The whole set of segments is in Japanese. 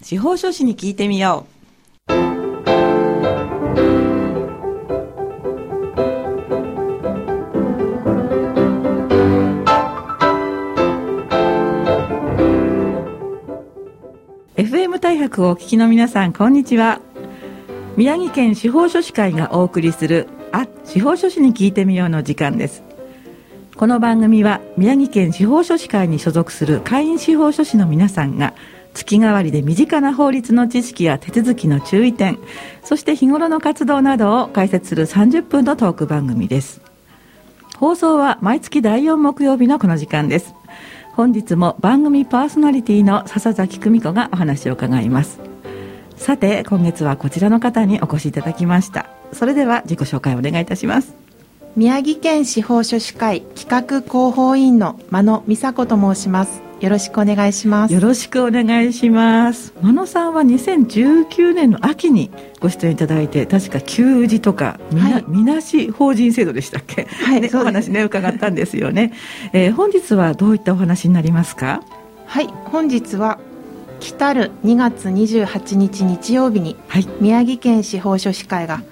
司法書士に聞いてみよう。FM 大白をお聞きの皆さん、こんにちは。宮城県司法書士会がお送りする、あ、司法書士に聞いてみようの時間です。この番組は宮城県司法書士会に所属する会員司法書士の皆さんが月替わりで身近な法律の知識や手続きの注意点そして日頃の活動などを解説する30分のトーク番組です。放送は毎月第4木曜日のこの時間です。本日も番組パーソナリティの笹崎久美子がお話を伺います。さて今月はこちらの方にお越しいただきました。それでは自己紹介をお願いいたします。宮城県司法書士会企画広報委員の真野美佐子と申します。よろしくお願いします。よろしくお願いします。真野さんは2019年の秋にご出演いただいて確か給仕とかみな,、はい。みなし法人制度でしたっけ？はいね、お話ね伺ったんですよね、えー本日はどういったお話になりますか？はい本日は来たる2月28日日曜日にはい。宮城県司法書士会が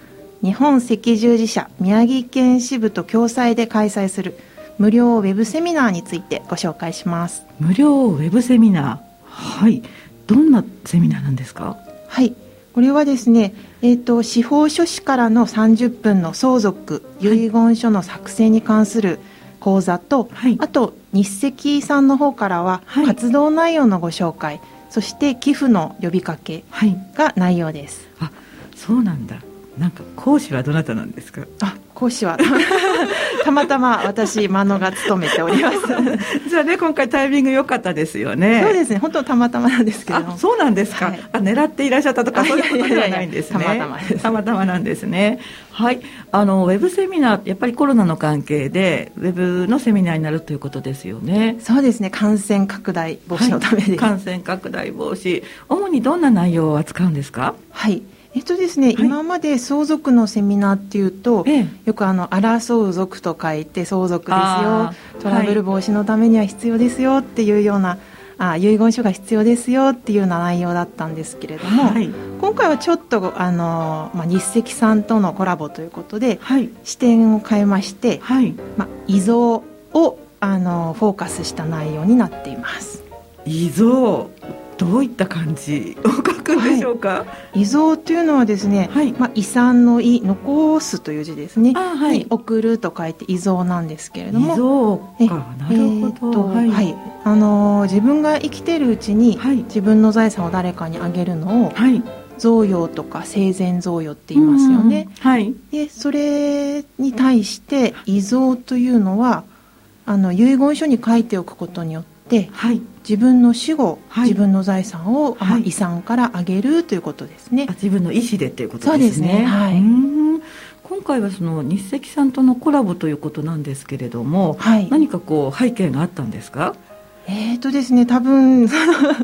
日本赤十字社宮城県支部と共催で開催する無料ウェブセミナーについてご紹介します。無料ウェブセミナー。はい。どんなセミナーなんですか？はい。これはですね、えー、と司法書士からの30分の相続遺言書の作成に関する講座と、はい。あと日赤さんの方からははい。活動内容のご紹介、そして寄付の呼びかけはい。が内容です。あそうなんだ。なんか講師はどなたなんですか？あ講師は たまたま私真野が務めております。じゃあね今回タイミング良かったですよね。そうですね。本当たまたまなんですけれどそうなんですか、はい。あ狙っていらっしゃったとかあそういうことではないんですね。たまたまです。たまたまなんですね。はい。あのウェブセミナーやっぱりコロナの関係でウェブのセミナーになるということですよね。そうですね。感染拡大防止のためです、はい。感染拡大防止。主にどんな内容を扱うんですか？はい。えっとですね、はい。今まで相続のセミナーっていうと、ええ。よくあの争う族と書いて相続ですよ。トラブル防止のためには必要ですよっていうような、あ遺言書が必要ですよっていうような内容だったんですけれども、はい。今回はちょっとあの、まあ、日赤さんとのコラボということではい。視点を変えまして、はい。まあ、遺贈をあのフォーカスした内容になっています。遺贈どういった感じを書くんでしょうか、遺贈というのはですね、はい。まあ、遺産の遺残すという字ですね。あはい。に送ると書いて遺贈なんですけれども。遺贈えかなるほど、えーとはい。あのー自分が生きてるうちに、はい。自分の財産を誰かにあげるのをはい。贈与とか生前贈与って言いますよね。うん。はい。でそれに対して遺贈というのはあの遺言書に書いておくことによってはい自分の死後、はい自分の財産を、まあはい遺産からあげるということですねあ。自分の意思でっていうことですね。そうですねはい今回はその日赤さんとのコラボということなんですけれども、はい何かこう背景があったんですか？えーとですね、多分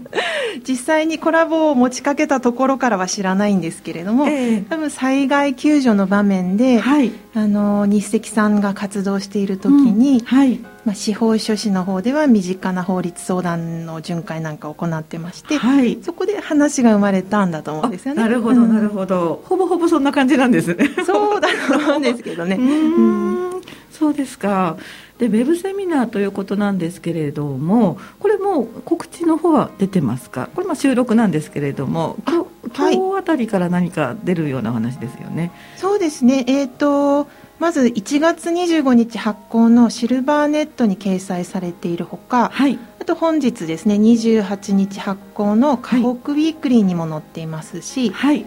実際にコラボを持ちかけたところからは知らないんですけれども、ええ多分災害救助の場面で、はいあの日赤さんが活動している時に、うんはいまあ、司法書士の方では身近な法律相談の巡回なんかを行ってまして、はい。そこで話が生まれたんだと思うんですよね。あなるほどうんなるほど、ほぼほぼそんな感じなんですね。そうだと思うんですけどね。うーんそうですか。でウェブセミナーということなんですけれども、これもう告知の方は出てますか？これまあ収録なんですけれども、今日あたりから何か出るようなお話ですよね。そうですね、えー、とまず1月25日発行のシルバーネットに掲載されているほか、はい。あと本日ですね28日発行の河北ウィークリーにも載っていますし、はい。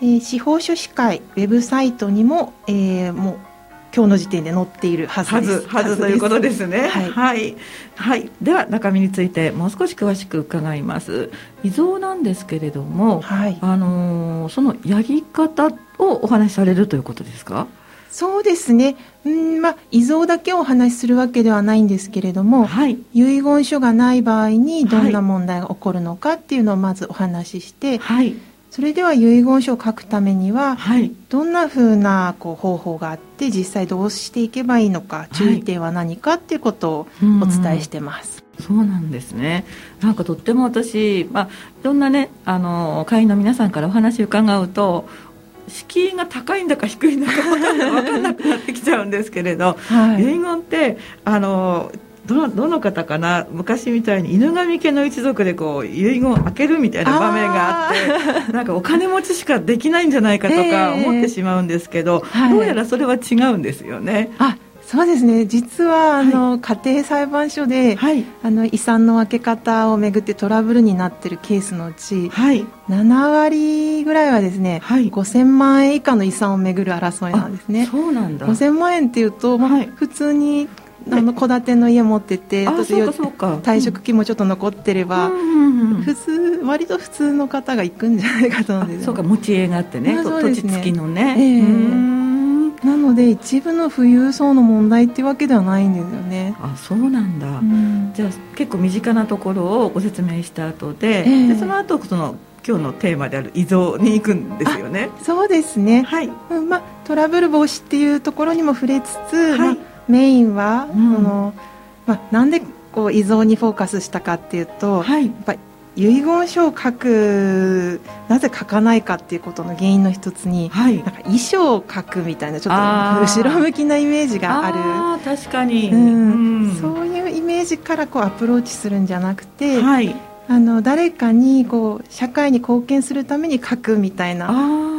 えー司法書士会ウェブサイトにも,、えーもう今日の時点で載っているはずはですず、はずということですね。はいはい。はい。では、中身についてもう少し詳しく伺います。遺贈なんですけれども、はい、あのーそのやり方をお話しされるということですか？そうですねうん、まあ、遺贈だけをお話しするわけではないんですけれどもはい。遺言書がない場合にどんな問題が起こるのかっていうのをまずお話しして、はい。それでは遺言書を書くためにははい。どんなふうなこう方法があって実際どうしていけばいいのか注意点は何かっていうことをお伝えしてます。そうなんですねなんかとっても私、まあ、いろんなねあの会員の皆さんからお話を伺うと敷居が高いんだか低いんだか分かんなくなってきちゃうんですけれど、はい、遺言ってあのどのどの方かな？昔みたいに犬神家の一族でこう遺言を開けるみたいな場面があってなんかお金持ちしかできないんじゃないかとか思ってしまうんですけど、えー、どうやらそれは違うんですよね。あそうですね。実はあの、はい、家庭裁判所で、はい、あの遺産の分け方をめぐってトラブルになっているケースのうち、はい、7割ぐらいはですね、はい、5000万円以下の遺産をめぐる争いなんですね。そうなんだ。5000万円っていうと、まあ、普通にあの戸建ての家持ってて退職金もちょっと残ってれば、普通割と普通の方が行くんじゃないかと思うんです、そうか持ち家があってね、土地付きのね、えー、なので一部の富裕層の問題っていうわけではないんですよね。あそうなんだ、うん、じゃあ結構身近なところをご説明した後でえー、でその後その今日のテーマである遺贈に行くんですよね。そうですね。はい、うんまあ、トラブル防止っていうところにも触れつつ、はい。まあメインは、うん、そのまあ、なんでこう遺贈にフォーカスしたかっていうと、はい、やっぱ遺言書を書くなぜ書かないかっていうことの原因の一つに、はい、なんか遺書を書くみたいなちょっと後ろ向きなイメージがある。確かに、うん、うん、そういうイメージからこうアプローチするんじゃなくて、はい、あの誰かにこう社会に貢献するために書くみたいな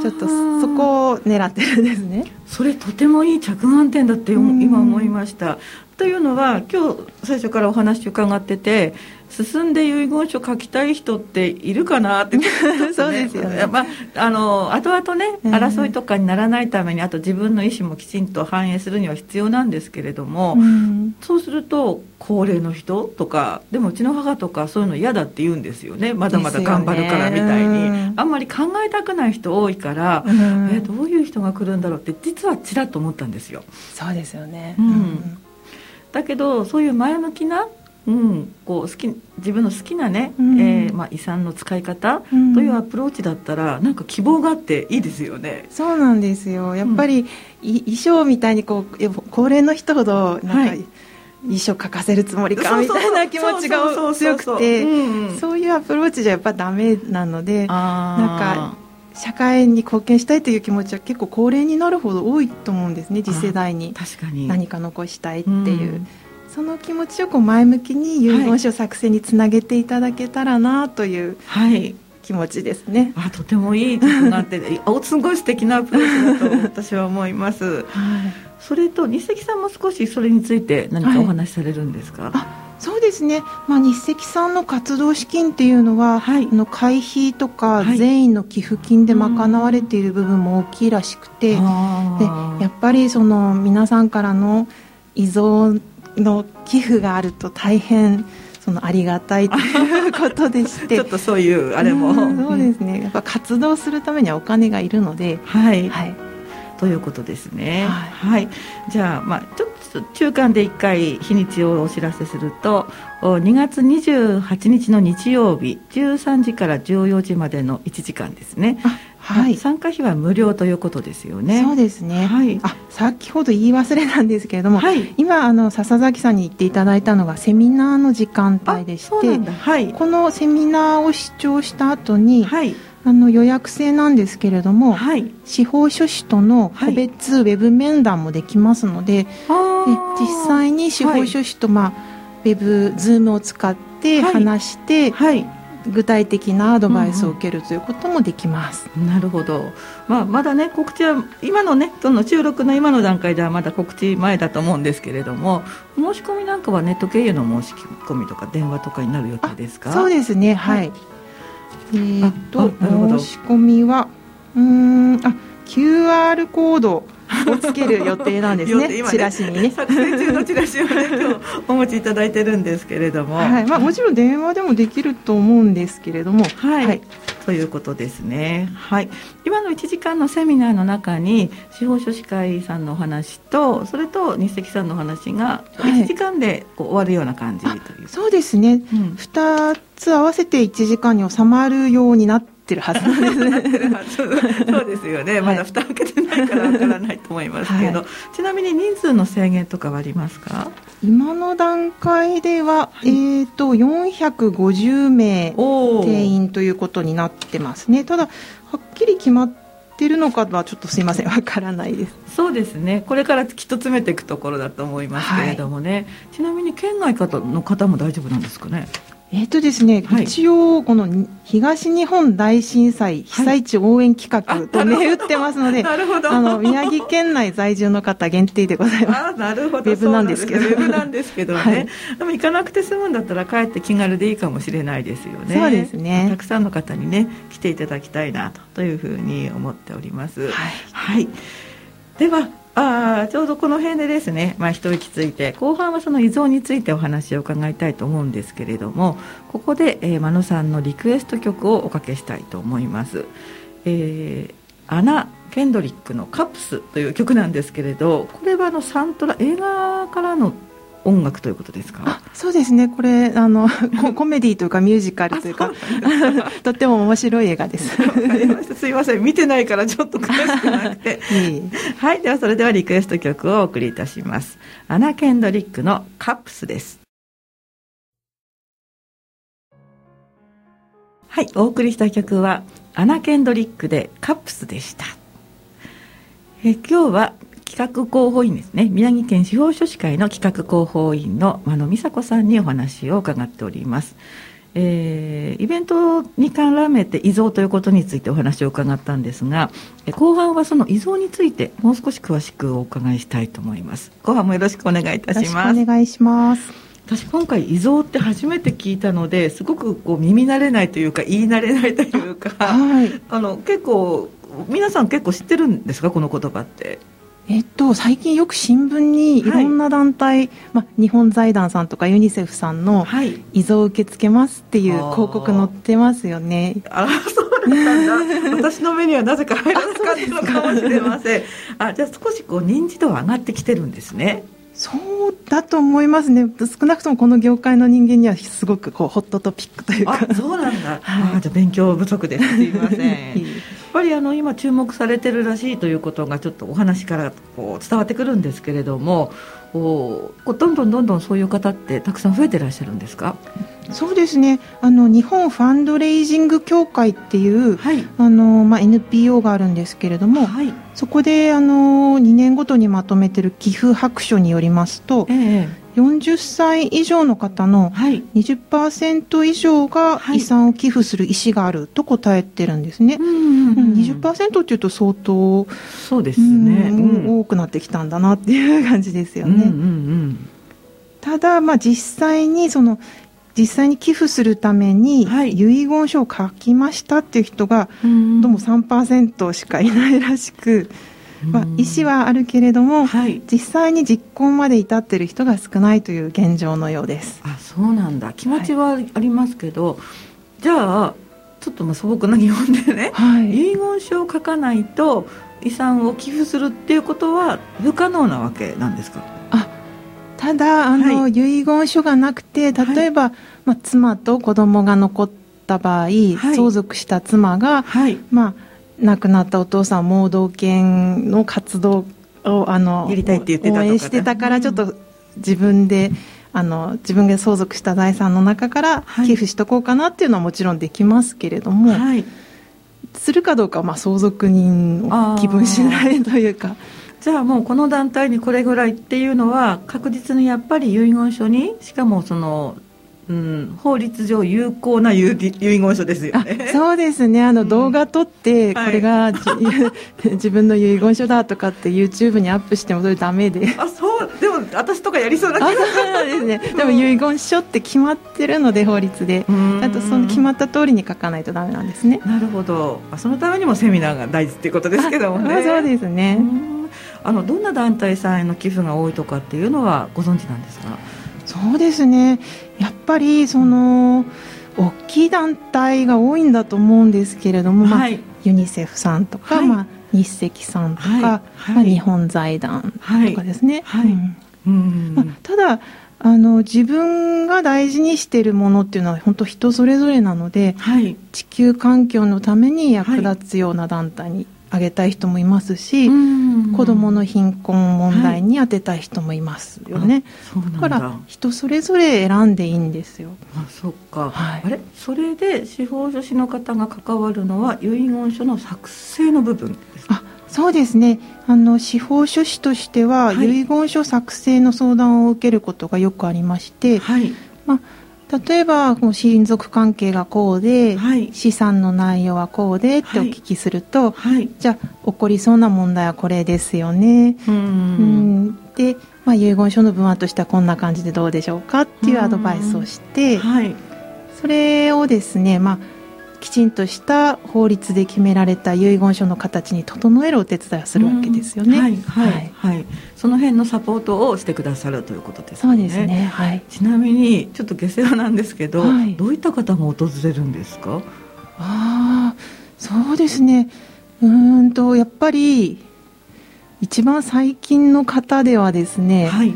ちょっとそこを狙ってるんですねそれとてもいい着眼点だって今思いました。というのは今日最初からお話伺ってて進んで遺言書書きたい人っているかなって、ね、そうですよね、まあ、あの後々ね争いとかにならないためにあと自分の意思もきちんと反映するには必要なんですけれども、うん、そうすると高齢の人とかでもうちの母とかそういうの嫌だって言うんですよね。まだまだ頑張るからみたいに、あんまり考えたくない人多いから、うん、えどういう人が来るんだろうって実はちらっと思ったんですよ。そうですよね、うん、だけどそういう前向きなうん、こう好き自分の好きなね、うん、えー、まあ、遺産の使い方というアプローチだったら、うん、なんか希望があっていいですよね。そうなんですよ。やっぱり、うん、衣装みたいにこう高齢の人ほどなんか、はい、衣装書かせるつもりかみたいな気持ちが強くてそういうアプローチじゃやっぱダメなのでなんか社会に貢献したいという気持ちは結構高齢になるほど多いと思うんですね次世代に。何か残したいっていう。その気持ちをこう前向きに遺言書作成につなげていただけたらなという、はい、気持ちですね。あとてもいい曲があって おすごい素敵なアプローチだと私は思います。はい、それと日赤さんも少しそれについて何かお話しされるんですか？はいそうですね、まあ、日赤さんの活動資金っていうのは、はい、あの会費とか善意の寄付金で賄われている部分も大きいらしくて、はい、でやっぱりその皆さんからの依存の寄付があると大変そのありがたいということでして。ちょっとそういうあれも、そうですね。やっぱ活動するためにはお金がいるので。はい、はい、ということですね。はい、はい、じゃあまあちょっと中間で1回日にちをお知らせすると2月28日の日曜日13時から14時までの1時間ですねはい、参加費は無料ということですよね。そうですね。はい。あ、先ほど言い忘れなんですけれども、はい、今あの笹崎さんに言っていただいたのがセミナーの時間帯でして、はい、このセミナーを視聴した後に、はい、あの予約制なんですけれども、はい、司法書士との個別ウェブ面談もできますので、はい、実際に司法書士と、まあ、ウェブズームを使って話して、はい具体的なアドバイスを受けるということもできます。うんうん、なるほど。まあまだね告知は今のねその収録の今の段階ではまだ告知前だと思うんですけれども、申し込みなんかはネット経由の申し込みとか電話とかになる予定ですか？そうですね。はい。はい、えー、っと申し込みはうんあ QR コードをつける予定なんですね。ね、チラシにね。作成中のチラシをね今日お持ちいただいてるんですけれども、はい。まあ、もちろん電話でもできると思うんですけれども。はい、はい、ということですね。はい。今の1時間のセミナーの中に司法書士会さんのお話とそれと日赤さんのお話が1時間でこう終わるような感じという、そうですね、うん、2つ合わせて1時間に収まるようになってってるはずなんですね。そうですよね、まだ蓋開けてないからわからないと思いますけど、はい、ちなみに人数の制限とかはありますか？今の段階では、はい、えーと、と450名定員ということになってますね。ただはっきり決まってってるのかはちょっとすいません。わからないです。そうですね。これからきっと詰めていくところだと思いますけれどもね、はい、ちなみに県外の方も大丈夫なんですかね？えっ、ー、とですね、はい、一応この東日本大震災被災地応援企画と銘打ってますので、あの宮城県内在住の方限定でございます。あなるほど。ウェブなんですけど、ウェブなんですけどね。はい、でも行かなくて済むんだったら帰って気軽でいいかもしれないですよね。そうですね。たくさんの方にね来ていただきたいなとというふうに思っております。はい。はい、ではあちょうどこの辺でですね、まあ、一息ついて後半はその依存についてお話を伺いたいと思うんですけれどもここで、えー、真野さんのリクエスト曲をおかけしたいと思います。えー、アナ・ケンドリックの「カプス」という曲なんですけれどこれはあのサントラ映画からの音楽ということですか？そうですね。これあの コメディというかミュージカルというか とっても面白い映画です。すいません。見てないからちょっと詳しくなくて。はい。ではそれではリクエスト曲をお送りいたします。アナ・ケンドリックの「カップス」です。はい。お送りした曲はアナ・ケンドリックで「カップス」でした。え今日は企画広報員ですね。宮城県司法書士会の企画広報員の真野美佐子さんにお話を伺っております。えー、イベントに絡めて遺贈ということについてお話を伺ったんですが後半はその遺贈についてもう少し詳しくお伺いしたいと思います。後半もよろしくお願いいたします。お願いします。私今回遺贈って初めて聞いたのですごくこう耳慣れないというか言い慣れないというか、はい、あの結構皆さん結構知ってるんですか？この言葉ってえっと、最近よく新聞にいろんな団体、はい、まあ、日本財団さんとかユニセフさんの遺贈受け付けますっていう広告載ってますよね。あそうなんだ。私の目にはなぜか入らなかったのかもしれません。あじゃあ少しこう認知度は上がってきてるんですね。そうだと思いますね。少なくともこの業界の人間にはすごくこうホットトピックというか。そうなんだ、はい、あじゃあ勉強不足です。すいません ぱりあの今注目されてるらしいということがちょっとお話からこう伝わってくるんですけれどもこうどんどんどんどんそういう方ってたくさん増えてらっしゃるんですか？そうですね。あの日本ファンドレイジング協会っていう、はい、あのまあ、NPO があるんですけれども、はい、そこであの2年ごとにまとめてる寄付白書によりますと、ええ40歳以上の方の20%以上が遺産を寄付する意思があると答えてるんですね。20%っていうと相当そうですね、うん、多くなってきたんだなっていう感じですよね。うんうんうん、ただ、まあ、実際にその実際に寄付するために遺言書を書きましたっていう人がどうも3%しかいないらしく。まあ、意思はあるけれども、はい、実際に実行まで至っている人が少ないという現状のようです。あそうなんだ。気持ちはありますけど、はい、じゃあちょっとまあ素朴な疑問でね、はい、遺言書を書かないと遺産を寄付するっていうことは不可能なわけなんですか？あただあの、遺言書がなくて例えば、まあ、妻と子供が残った場合、相続した妻が、まあ亡くなったお父さん盲導犬の活動をあのやりたいって言ってた応援してたからちょっと自分で、あの自分が相続した財産の中から寄付しとこうかなっていうのはもちろんできますけれども、はい、するかどうかはまあ相続人を気分しないというか。じゃあもうこの団体にこれぐらいっていうのは確実にやっぱり遺言書にしかもそのうん、法律上有効な遺言書ですよね。そうですね。あの、動画撮って、これが、はい、自分の遺言書だとかって YouTube にアップしてもそれダメで。あ、そう。でも私とかやりそうな気がそうですね。でも遺言書って決まってるので法律で、あとその決まった通りに書かないとダメなんですね。なるほど。そのためにもセミナーが大事っていうことですけどもね。そうですね。あのどんな団体さんへの寄付が多いとかっていうのはご存知なんですか？そうですねやっぱりその大きい団体が多いんだと思うんですけれども、はい、まあ、ユニセフさんとか、はい、まあ、日赤さんとか、はい、まあ、日本財団とかですね。うん。まあ、ただあの自分が大事にしているものっていうのは本当人それぞれなので、はい、地球環境のために役立つような団体にあげたい人もいますし、はい、子どもの貧困問題に当てたい人もいますよね、はい、だ。から人それぞれ選んでいいんですよ。あそっか、はい、あれ？それで司法書士の方が関わるのは遺言書の作成の部分ですか？そうですね。あの司法書士としては、はい、遺言書作成の相談を受けることがよくありまして、はい、まあ、例えば親族関係がこうで、はい、資産の内容はこうでってお聞きすると、じゃあ起こりそうな問題はこれですよね。うん。で、まあ、遺言書の文案としてはこんな感じでどうでしょうかっていうアドバイスをして、それをですね、まあきちんとした法律で決められた遺言書の形に整えるお手伝いをするわけですよね。はい、はい、はい、その辺のサポートをしてくださるということですね。そうですね。はい。ちなみにちょっと下世話なんですけど、はい、どういった方が訪れるんですか？ああ、そうですね。うんとやっぱり一番最近の方ではですね。はい。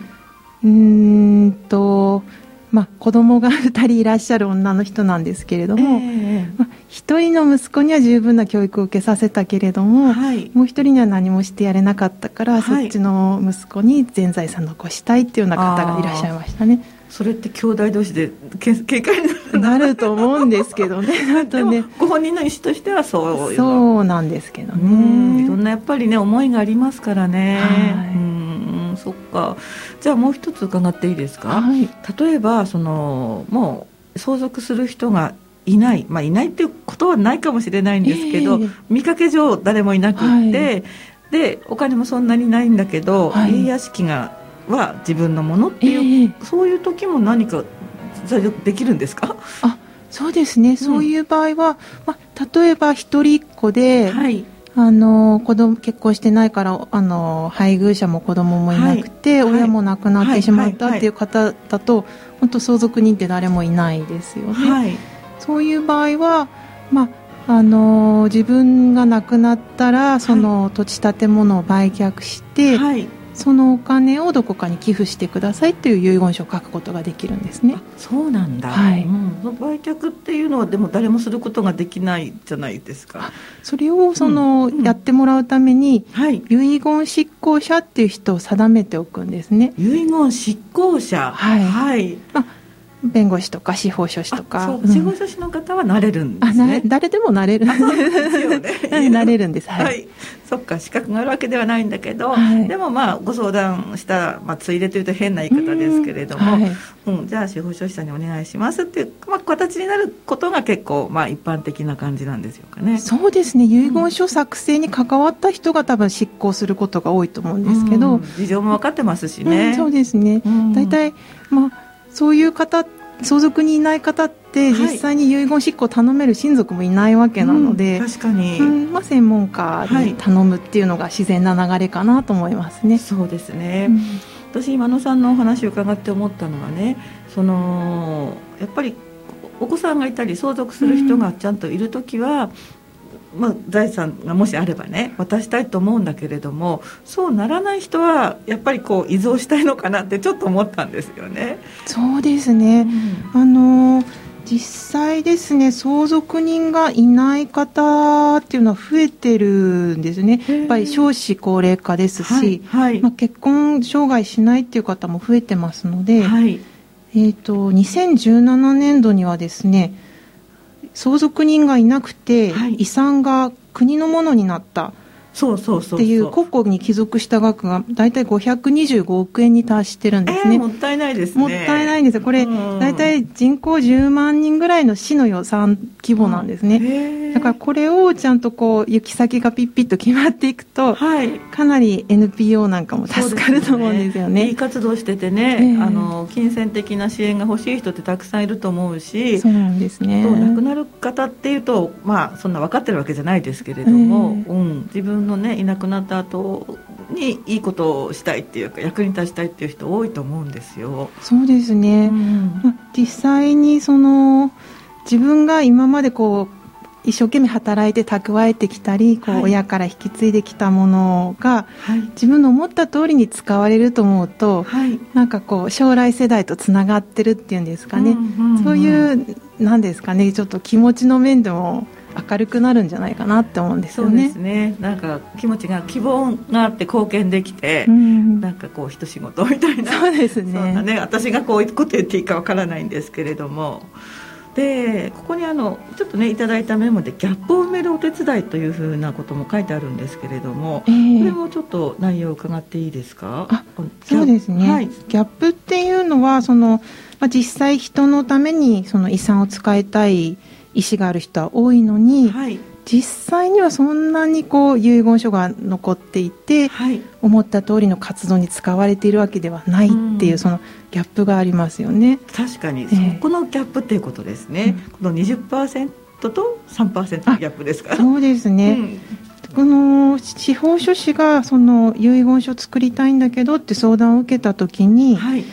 うんと。まあ、子供が2人いらっしゃる女の人なんですけれども、えー、まあ、1人の息子には十分な教育を受けさせたけれども、はい、もう1人には何もしてやれなかったから、はい、そっちの息子に全財産残したいっていうような方がいらっしゃいましたね。それって兄弟同士でけ 警戒になると思うんですけどね。でもご本人の意思としてはそうそうなんですけどね。いろんなやっぱりね思いがありますからね、はい、うん。そっかじゃあもう一つ伺っていいですか、はい、例えばそのもう相続する人がいない、まあ、いないっていうことはないかもしれないんですけど、えー、見かけ上誰もいなくって、はい、でお金もそんなにないんだけど、はい、家屋敷がは自分のものっていう、えー、そういう時も何かできるんですか？あそうですね、うん、そういう場合は、まあ、例えば一人っ子で、はい、あの子供結婚してないからあの配偶者も子供もいなくて、はい、親も亡くなってしまったっていう方だと、本当相続人って誰もいないですよね。はい、そういう場合は、まああの自分が亡くなったらその土地建物を売却して、はい、そのお金をどこかに寄付してくださいという遺言書を書くことができるんですね。そうなんだ。はい、うん、売却っていうのはでも誰もすることができないじゃないですか。それをその、うん、やってもらうために、はい、遺言執行者っていう人を定めておくんですね。遺言執行者。はい。はい。まあ弁護士とか司法書士とか、うん、司法書士の方はなれるんですね。誰でもなれる。な れるんです。はい、はい、そっか資格があるわけではないんだけど、はい、でもまあご相談した、まあ、ついでというと変な言い方ですけれども、うん、はい。うん、じゃあ司法書士さんにお願いしますっていう、まあ、形になることが結構、まあ、一般的な感じなんですよかね。そうですね。遺言書作成に関わった人が多分執行することが多いと思うんですけど、事情も分かってますしね、そうですね。大体、まあそういう方相続にいない方って実際に遺言執行を頼める親族もいないわけなので、はいうん、確かに、うん、まあ、専門家に頼むっていうのが自然な流れかなと思いますね。はい、そうですね、うん、私今野さんのお話を伺って思ったのはねそのやっぱりお子さんがいたり相続する人がちゃんといる時は、まあ、財産がもしあればね渡したいと思うんだけれどもそうならない人はやっぱりこう依存したいのかなってちょっと思ったんですよね。そうですね、うん、あの実際ですね相続人がいない方っていうのは増えてるんですね。やっぱり少子高齢化ですし、はいはい、まあ、結婚生涯しないっていう方も増えてますので、はい、えーと2017年度にはですね相続人がいなくて、はい、遺産が国のものになったそうそうそうっていう国庫に帰属した額が大体525億円に達してるんですね、えー、もったいないですね。もったいないんです。これ、大体人口10万人ぐらいの市の予算規模なんですね、だからこれをちゃんとこう行き先がピッピッと決まっていくと、はい、かなり NPO なんかも助かると思うんですよね、ね、いい活動しててね、えー、あの金銭的な支援が欲しい人ってたくさんいると思うしそうなんですね。亡くなる方っていうとまあそんな分かってるわけじゃないですけれども、えー、うん、自分のねいなくなった後にいいことをしたいっていうか役に立ちたいっていう人多いと思うんですよ。そうですね、うん、実際にその自分が今までこう一生懸命働いて蓄えてきたりこう親から引き継いできたものが、はい、自分の思った通りに使われると思うと、はい、なんかこう将来世代とつながってるっていうんですかね、うんうんうん、そういうなんですかねちょっと気持ちの面でも明るくなるんじゃないかなって思うんですよね。そうですね。なんか気持ちが希望があって貢献できて、うん、なんかこう一仕事みたいな。そうですね。ね私がこういうこと言っていいかわからないんですけれども。でここにあのちょっとねいただいたメモでギャップを埋めるお手伝いというふうなことも書いてあるんですけれども、えー、これもちょっと内容を伺っていいですか？あそうですね、はい、ギャップっていうのはその、まあ、実際人のためにその遺産を使いたい意思がある人は多いのに、はい、実際にはそんなにこう遺言書が残っていて、はい、思った通りの活動に使われているわけではないっていう、そのギャップがありますよね。確かに、えー、そこのギャップっていうことですね、うん、この20%と3%のギャップですか？そうですね、うん。この司法書士がその遺言書作りたいんだけどって相談を受けた時に、はい、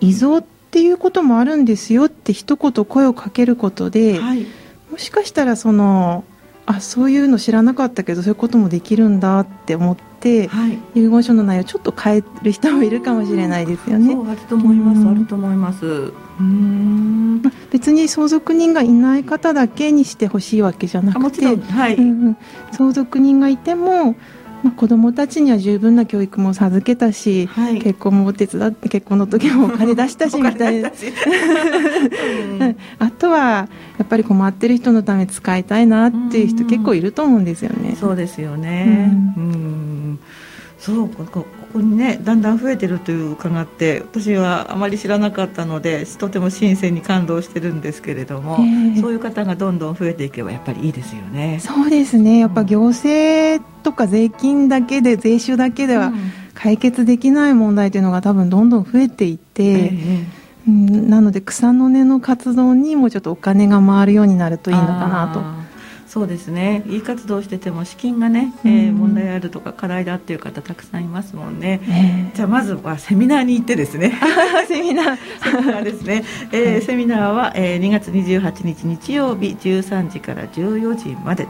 遺贈っていうこともあるんですよって一言声をかけることで、はい、もしかしたらそのあそういうの知らなかったけどそういうこともできるんだって思って、はい、遺言書の内容をちょっと変える人もいるかもしれないですよね。そうあると思います、あると思います。うん。別に相続人がいない方だけにしてほしいわけじゃなくて、はい。うん、相続人がいてもまあ、子どもたちには十分な教育も授けたし、はい、結婚も手伝って結婚の時もお金出したしみたいな。あとはやっぱり困ってる人のため使いたいなっていう人結構いると思うんですよね。そうですよね、うん、うん。そうこここにねだんだん増えてるという伺って私はあまり知らなかったのでとても新鮮に感動してるんですけれども、えー、そういう方がどんどん増えていけばやっぱりいいですよね。そうですね。やっぱ行政とか税金だけで税収だけでは解決できない問題というのが多分どんどん増えていて、えーうん、なので草の根の活動にもちょっとお金が回るようになるといいのかなと。そうですね。いい活動してても資金がね、えー、問題あるとか課題だっていう方たくさんいますもんね、えー、じゃあまずはセミナーに行ってですね。セミナー。セミナーですね、えー、セミナーは、えー、2月28日日曜日13時から14時まで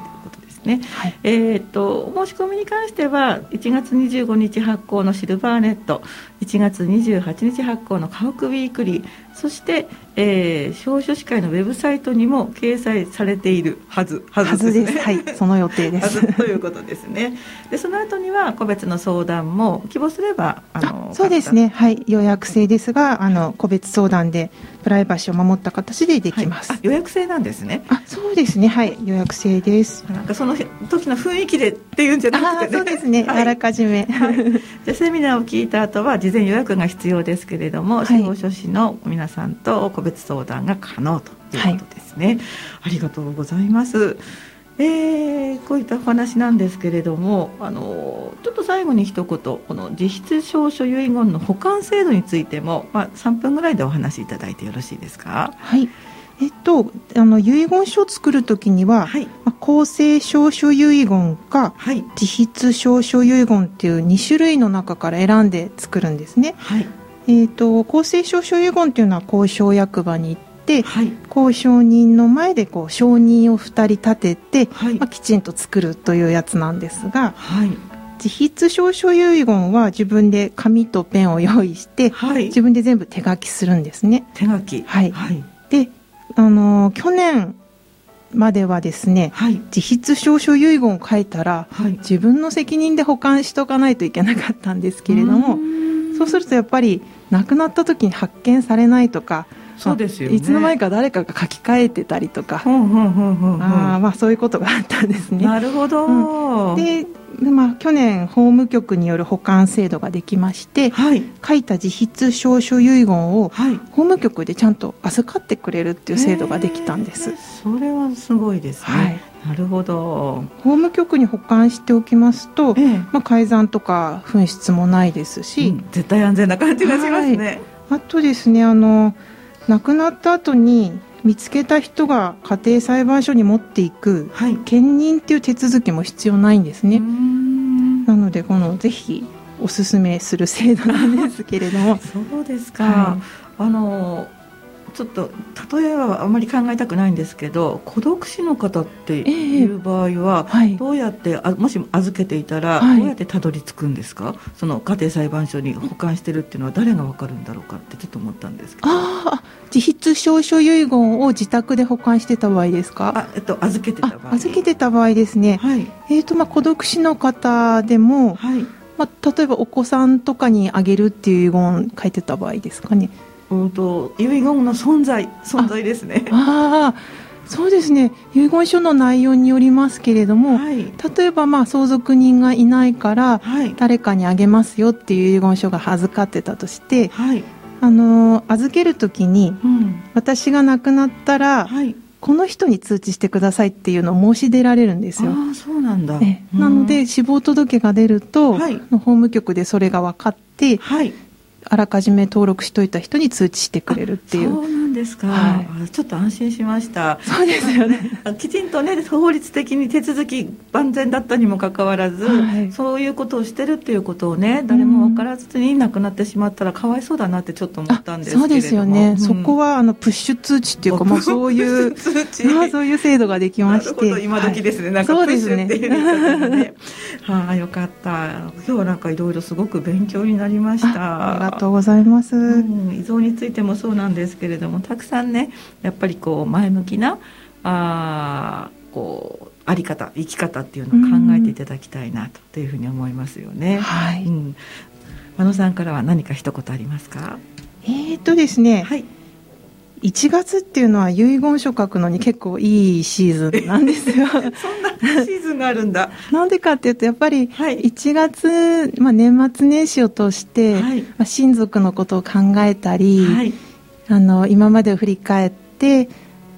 ね、はい、えーと、申し込みに関しては1月25日発行のシルバーネット1月28日発行の家屋ウィークリーそして、えー、司書士会のウェブサイトにも掲載されているはずはずです、ね、はいその予定です。ということですね。でその後には個別の相談も希望すればあのそうですね。はい予約制ですがあの個別相談でプライバシーを守った形でできます、はい、予約制なんですね。あそうですね。はい予約制です。なんかその時の雰囲気でっていうんじゃなくて、ね、そうですね、はい、あらかじめ、はい、じゃセミナーを聞いた後は事前予約が必要ですけれども、司法書士の皆さんと個別相談が可能ということですね、ありがとうございます。えー、こういったお話なんですけれどもあのちょっと最後に一言この実質証書遺言の保管制度についても、まあ、3分ぐらいでお話しいただいてよろしいですか？はい。えっと、あの遺言書を作るときには、はい、まあ、公正証書遺言か、はい、自筆証書遺言っていう2種類の中から選んで作るんですね。はい、えっと、公正証書遺言っていうのは公証役場に行って、はい、交渉人の前でこう承認を2人立てて、はい、まあ、きちんと作るというやつなんですが、はい、自筆証書遺言は自分で紙とペンを用意して、はい、自分で全部手書きするんですね。手書き。はい、であの去年まではですね、はい、自筆証書遺言を書いたら、はい、自分の責任で保管しとかないといけなかったんですけれどもそうするとやっぱり亡くなった時に発見されないとかそうですよ、ね、いつの間にか誰かが書き換えてたりとか、あまあそういうことがあったんですね。なるほど、うん、でまあ、去年法務局による保管制度ができまして、はい、書いた自筆証書遺言を法務局でちゃんと預かってくれるっていう制度ができたんです。それはすごいですね、はい、なるほど。法務局に保管しておきますと、ええ、まあ、改ざんとか紛失もないですし、うん、絶対安全な感じがしますね。はい、あとですねあの亡くなった後に見つけた人が家庭裁判所に持っていく、はい、兼任っていう手続きも必要ないんですね。なのでこのぜひおすすめする制度なんですけれども。そうですか、はい、あのちょっと例えはあまり考えたくないんですけど孤独死の方っていう場合は、どうやってあもし預けていたら、どうやってたどり着くんですか？その家庭裁判所に保管してるっていうのは誰が分かるんだろうかってちょっと思ったんですけど。あ自筆証書遺言を自宅で保管してた場合ですか？あ、えっと、預けてた場合。預けてた場合ですね、はい、えっ、ー、とまあ孤独死の方でも、はい。まあ、例えばお子さんとかにあげるっていう遺言書いてた場合ですかねうんと遺言の存在存在ですね。あ あそうですね。遺言書の内容によりますけれども、はい、例えばまあ相続人がいないから、誰かにあげますよっていう遺言書が預かってたとして、はい、あの預ける時に、うん、私が亡くなったら、はい、この人に通知してくださいっていうのを申し出られるんですよ。あそうなんだ、なので死亡届が出ると、はい、法務局でそれが分かって、はい、あらかじめ登録しといた人に通知してくれるっていう。ですか、はい、ちょっと安心しました。そうですよね。きちんとね法律的に手続き万全だったにもかかわらず、はい、そういうことをしてるっていうことをね誰も分からずに亡くなってしまったらかわいそうだなってちょっと思ったんですけれども。そうですよね、うん、そこはあのプッシュ通知っていうかもう そういう通知。そういう制度ができまして。今時ですね、はい、なんかプッシュっていうねね。はあよかった。今日はなんかいろいろすごく勉強になりました。ありがとうございます、うん、依存についてもそうなんですけれどもたくさんねやっぱりこう前向きなあこうあり方生き方っていうのを考えていただきたいなというふうに思いますよね。はい、うん、真野さんからは何か一言ありますか？えー、っとですね。はい。1月っていうのは遺言書書くのに結構いいシーズンなんですよ。そんなシーズンがあるんだ。なんでかっていうとやっぱり1月、まあ、年末年始を通して、はい、まあ、親族のことを考えたり、はい、あの今までを振り返って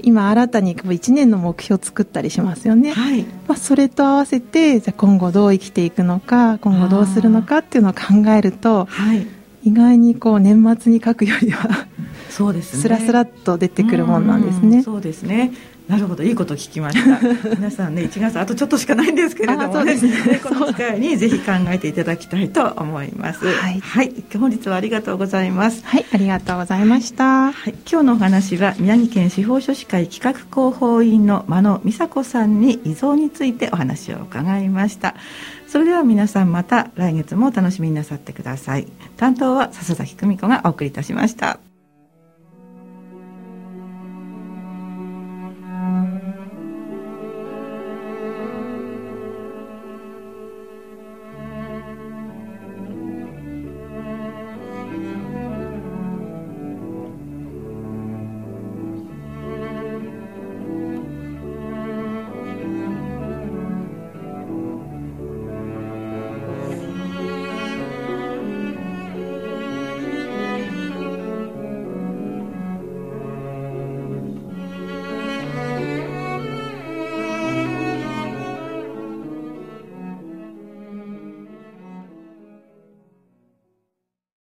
今新たに1年の目標を作ったりしますよね、はい、まあ、それと合わせてじゃ今後どう生きていくのか今後どうするのかっていうのを考えると、はい、意外にこう年末に書くよりはそうですね、スラスラっと出てくるもんなんですね。うそうですねなるほどいいこと聞きました。皆さんね1月あとちょっとしかないんですけれどもね、ね、この機会にぜひ考えていただきたいと思います。はい、はい、本日はありがとうございます。はいありがとうございました、はい、今日のお話は宮城県司法書士会企画広報員の真野美佐子さんに遺贈についてお話を伺いました。それでは皆さんまた来月もお楽しみになさってください。担当は笹崎久美子がお送りいたしました